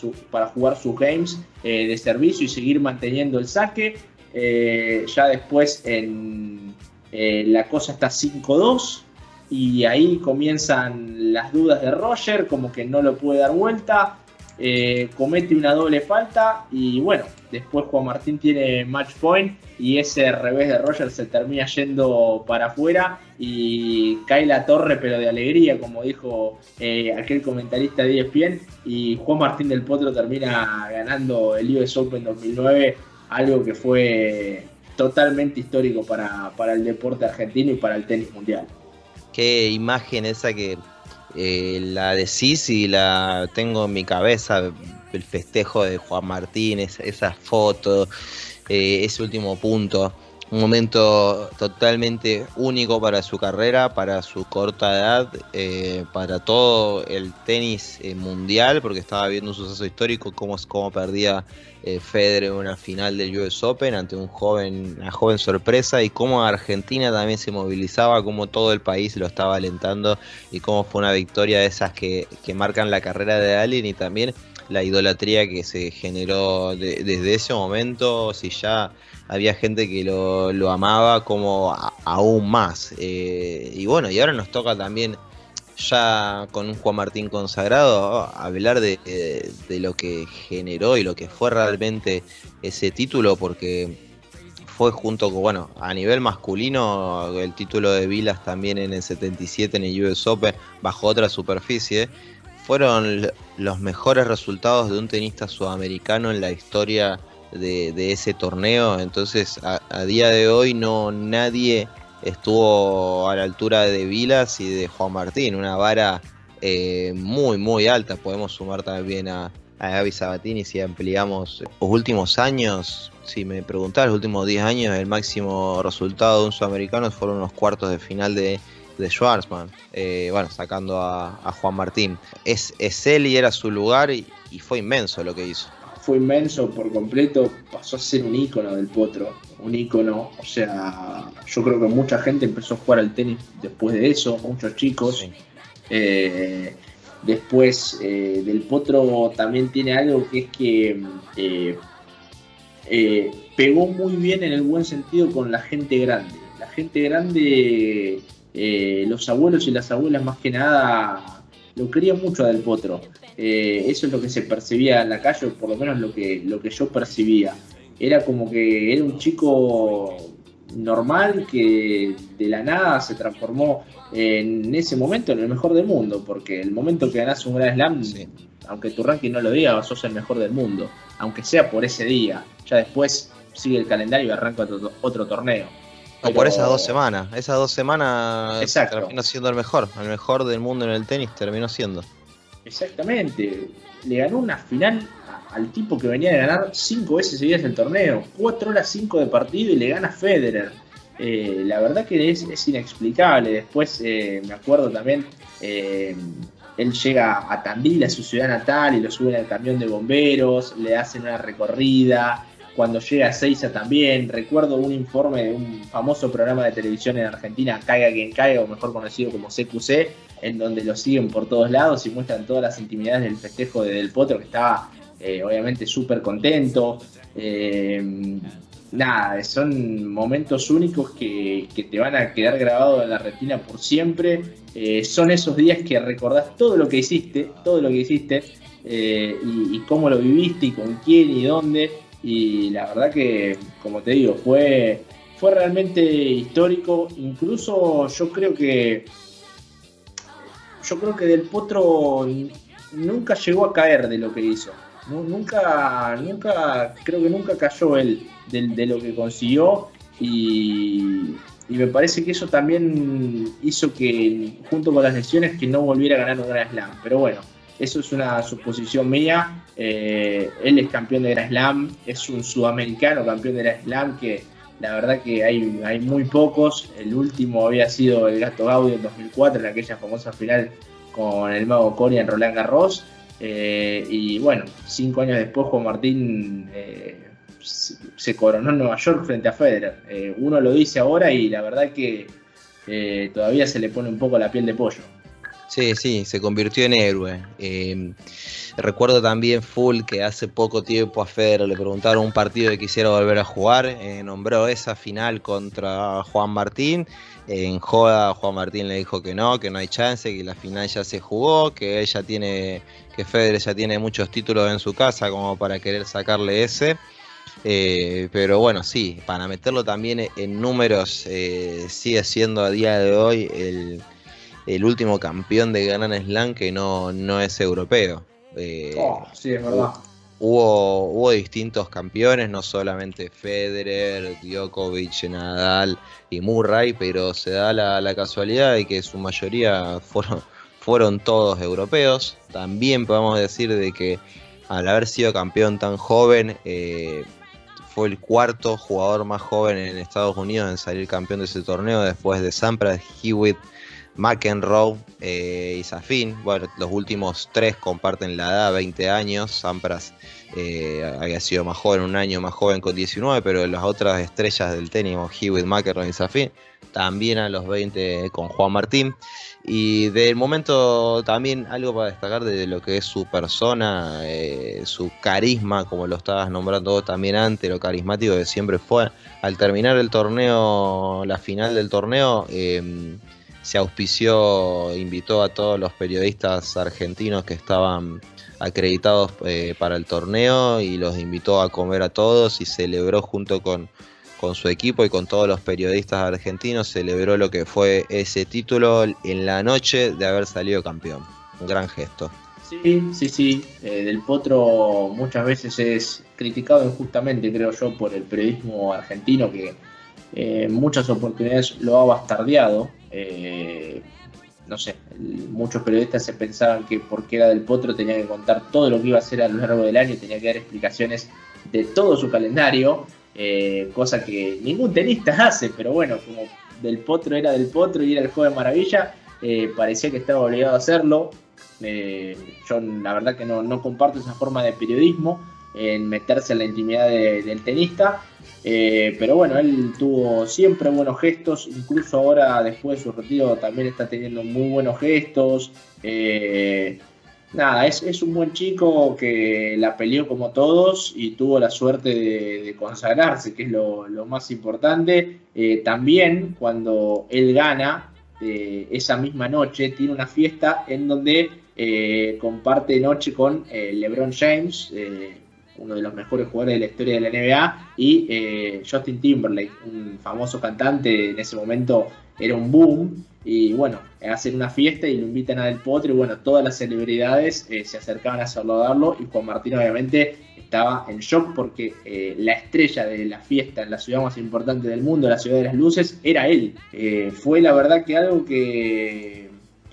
jugar sus games eh, de servicio y seguir manteniendo el saque. Ya después en, la cosa está 5-2 y ahí comienzan las dudas de Roger, como que no lo puede dar vuelta. Eh, comete una doble falta y bueno, después Juan Martín tiene match point y ese revés de Roger se termina yendo para afuera y cae la torre pero de alegría como dijo eh, aquel comentarista de ESPN y Juan Martín del Potro termina ganando el US Open 2009 algo que fue totalmente histórico para, para el deporte argentino y para el tenis mundial. Qué imagen esa que eh, la decís y la tengo en mi cabeza, el festejo de Juan Martín, esa, foto, eh, ese último punto. Un momento totalmente único para su carrera, para su corta edad, eh, para todo el tenis mundial, porque estaba viendo un suceso histórico, cómo, cómo perdía eh, Federer una final del US Open ante un joven, una joven sorpresa y cómo Argentina también se movilizaba, cómo todo el país lo estaba alentando y cómo fue una victoria de esas que, marcan la carrera de alguien y también la idolatría que se generó desde ese momento, si ya había gente que lo, amaba como aún más. Eh, y bueno, y ahora nos toca también ya con un Juan Martín consagrado, hablar de, lo que generó y lo que fue realmente ese título, porque fue junto con, bueno, a nivel masculino, el título de Vilas también en el 77 en el US Open, bajo otra superficie, fueron los mejores resultados de un tenista sudamericano en la historia de, ese torneo. Entonces, a día de hoy no nadie estuvo a la altura de Vilas y de Juan Martín, una vara eh, muy, muy alta. Podemos sumar también a, a Gaby Sabatini si ampliamos los últimos años. Si me preguntás, los últimos 10 años, el máximo resultado de un sudamericano fueron los cuartos de final de, de Schwarzman, eh, bueno, sacando a, Juan Martín. Es, es él y era su lugar y fue inmenso lo que hizo fue inmenso por completo, pasó a ser un ícono del potro, un ícono, o sea, yo creo que mucha gente empezó a jugar al tenis después de eso, muchos chicos. Eh, después eh, del potro también tiene algo que es que eh, pegó muy bien en el buen sentido con la gente grande. La gente grande, los abuelos y las abuelas más que nada, lo querían mucho Del Potro. Eh, eso es lo que se percibía en la calle, por lo menos lo que, lo que yo percibía. Era como que era un chico normal que de la nada se transformó en ese momento en el mejor del mundo, porque el momento que ganás un Grand Slam, aunque tu ranking no lo diga, sos el mejor del mundo, aunque sea por ese día. Ya después sigue el calendario y arranca otro, torneo. O por esas dos semanas, esas dos semanas terminó siendo el mejor, el mejor del mundo en el tenis terminó siendo. Exactamente. Le ganó una final al tipo que venía de ganar cinco veces seguidas el torneo. Cuatro horas cinco de partido y le gana Federer. Eh, la verdad que es, inexplicable. Después eh, me acuerdo también, eh, él llega a Tandil, a su ciudad natal, y lo suben al camión de bomberos, le hacen una recorrida. Cuando llega a Seiza también, recuerdo un informe de un famoso programa de televisión en Argentina, Caiga quien caiga, o mejor conocido como CQC, en donde lo siguen por todos lados y muestran todas las intimidades del festejo de Del Potro, que estaba eh, obviamente súper contento. Eh, nada, son momentos únicos que, te van a quedar grabados en la retina por siempre. Eh, son esos días que recordás todo lo que hiciste, todo lo que hiciste y, cómo lo viviste y con quién y dónde. Y la verdad que, como te digo, fue, fue realmente histórico. Incluso yo creo que yo creo que Del Potro nunca llegó a caer de lo que hizo. Nunca, nunca, creo que nunca cayó él de, lo que consiguió y, me parece que eso también hizo que, junto con las lesiones, que no volviera a ganar un Grand Slam. Pero bueno, eso es una suposición mía. Eh, él es campeón de Grand Slam, es un sudamericano campeón de Grand Slam que la verdad que hay, hay muy pocos. El último había sido el Gato Gaudio en 2004, en aquella famosa final con el Mago Coria en Roland Garros. Eh, y bueno, cinco años después Juan Martín eh, se coronó en Nueva York frente a Federer. uno lo dice ahora y la verdad que todavía se le pone un poco la piel de pollo. Sí, sí, se convirtió en héroe. Em, recuerdo también full que hace poco tiempo a Federer le preguntaron un partido que quisiera volver a jugar. Eh, nombró esa final contra Juan Martín. en joda Juan Martín le dijo que no, que no hay chance, que la final ya se jugó, que ella tiene, que Federer ya tiene muchos títulos en su casa como para querer sacarle ese. Eh, pero bueno, sí, para meterlo también en números, eh, sigue siendo a día de hoy el, el último campeón de Grand Slam que no, no es europeo. Eh, oh, sí, es verdad. Hubo, hubo distintos campeones, no solamente Federer, Djokovic, Nadal y Murray, pero se da la, casualidad de que su mayoría fueron, fueron todos europeos. También podemos decir de que al haber sido campeón tan joven, eh, fue el cuarto jugador más joven en Estados Unidos en salir campeón de ese torneo después de Sampras, Hewitt, McEnroe eh, y Safin. Bueno, los últimos tres comparten la edad, 20 años. Sampras eh, había sido más joven, un año más joven con 19, pero las otras estrellas del tenis, Hewitt, McEnroe y Safin, también a los 20 con Juan Martín. Y del momento también algo para destacar de lo que es su persona, eh, su carisma, como lo estabas nombrando también antes, lo carismático que siempre fue. Al terminar el torneo, la final del torneo, eh, se auspició, invitó a todos los periodistas argentinos que estaban acreditados eh, para el torneo y los invitó a comer a todos y celebró junto con, con su equipo y con todos los periodistas argentinos, celebró lo que fue ese título en la noche de haber salido campeón. Un gran gesto. Sí, sí, sí. Eh, del Potro muchas veces es criticado injustamente, creo yo, por el periodismo argentino que en muchas oportunidades lo ha bastardeado. Eh, no sé, muchos periodistas se pensaban que porque era del Potro tenía que contar todo lo que iba a hacer a lo largo del año, tenía que dar explicaciones de todo su calendario, eh, cosa que ningún tenista *laughs* hace, pero bueno, como del Potro era del Potro y era el joven maravilla, eh, parecía que estaba obligado a hacerlo. yo la verdad que no, comparto esa forma de periodismo en meterse en la intimidad del tenista. Eh, pero bueno, él tuvo siempre buenos gestos, incluso ahora después de su retiro también está teniendo muy buenos gestos. Eh, nada, es, un buen chico que la peleó como todos y tuvo la suerte de, consagrarse, que es lo, más importante. Eh, también cuando él gana, esa misma noche tiene una fiesta en donde comparte noche con LeBron James uno de los mejores jugadores de la historia de la NBA, y eh, Justin Timberlake, un famoso cantante, en ese momento era un boom, y bueno, hacen una fiesta y lo invitan a Del Potro, y bueno, todas las celebridades eh, se acercaban a saludarlo, y Juan Martín obviamente estaba en shock porque eh, la estrella de la fiesta en la ciudad más importante del mundo, la ciudad de las luces, era él. fue la verdad que algo que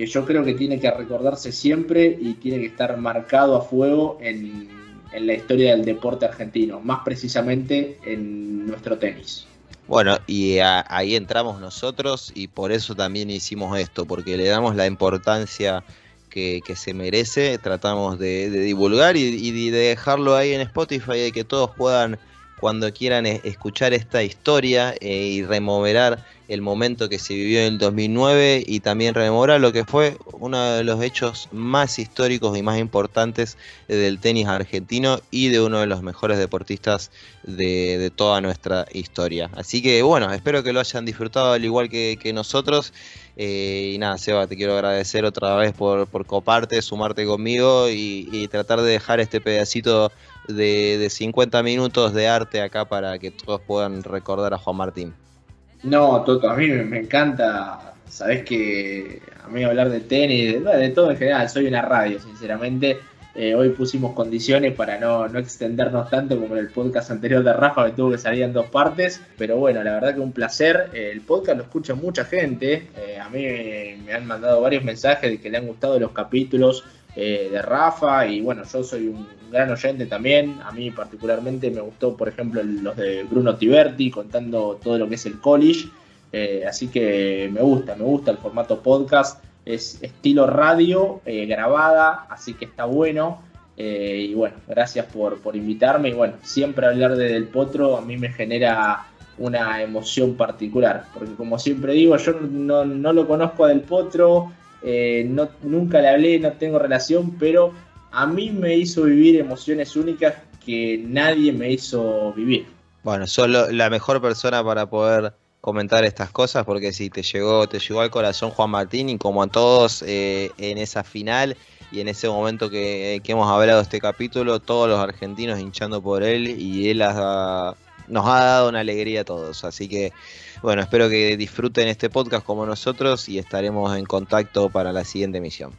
que yo creo que tiene que recordarse siempre y tiene que estar marcado a fuego en, en la historia del deporte argentino, más precisamente en nuestro tenis. Bueno, y ahí entramos nosotros y por eso también hicimos esto, porque le damos la importancia que, se merece, tratamos de, divulgar y, de dejarlo ahí en Spotify, de que todos puedan cuando quieran escuchar esta historia eh, y removerar el momento que se vivió en el 2009 y también rememorar lo que fue uno de los hechos más históricos y más importantes del tenis argentino y de uno de los mejores deportistas de, toda nuestra historia. Así que bueno, espero que lo hayan disfrutado al igual que, nosotros. Eh, y nada, Seba, te quiero agradecer otra vez por, coparte, sumarte conmigo y tratar de dejar este pedacito de, de 50 minutos de arte acá para que todos puedan recordar a Juan Martín. No, Toto, a mí me, encanta, sabes que a mí hablar de tenis, de, de, todo en general, soy una radio, sinceramente. Eh, hoy pusimos condiciones para no, no, extendernos tanto como en el podcast anterior de Rafa, que tuvo que salir en dos partes. Pero bueno, la verdad que un placer. Eh, el podcast lo escucha mucha gente. Eh, a mí me han mandado varios mensajes de que le han gustado los capítulos de Rafa. Y bueno, yo soy un gran oyente también. A mí particularmente me gustó, por ejemplo, los de Bruno Tiberti contando todo lo que es el college. así que me gusta, me gusta el formato podcast es estilo radio eh, grabada, así que está bueno. Eh, y bueno, gracias por, invitarme. Y bueno, siempre hablar de Del Potro a mí me genera una emoción particular, porque como siempre digo, yo no, lo conozco a Del Potro, eh, no, nunca le hablé, no tengo relación, pero a mí me hizo vivir emociones únicas que nadie me hizo vivir. Bueno, solo la mejor persona para poder comentar estas cosas porque si te llegó, te llegó al corazón Juan Martín y como a todos eh, en esa final y en ese momento que, hemos hablado este capítulo, todos los argentinos hinchando por él y él nos ha dado una alegría a todos. Así que bueno, espero que disfruten este podcast como nosotros y estaremos en contacto para la siguiente emisión.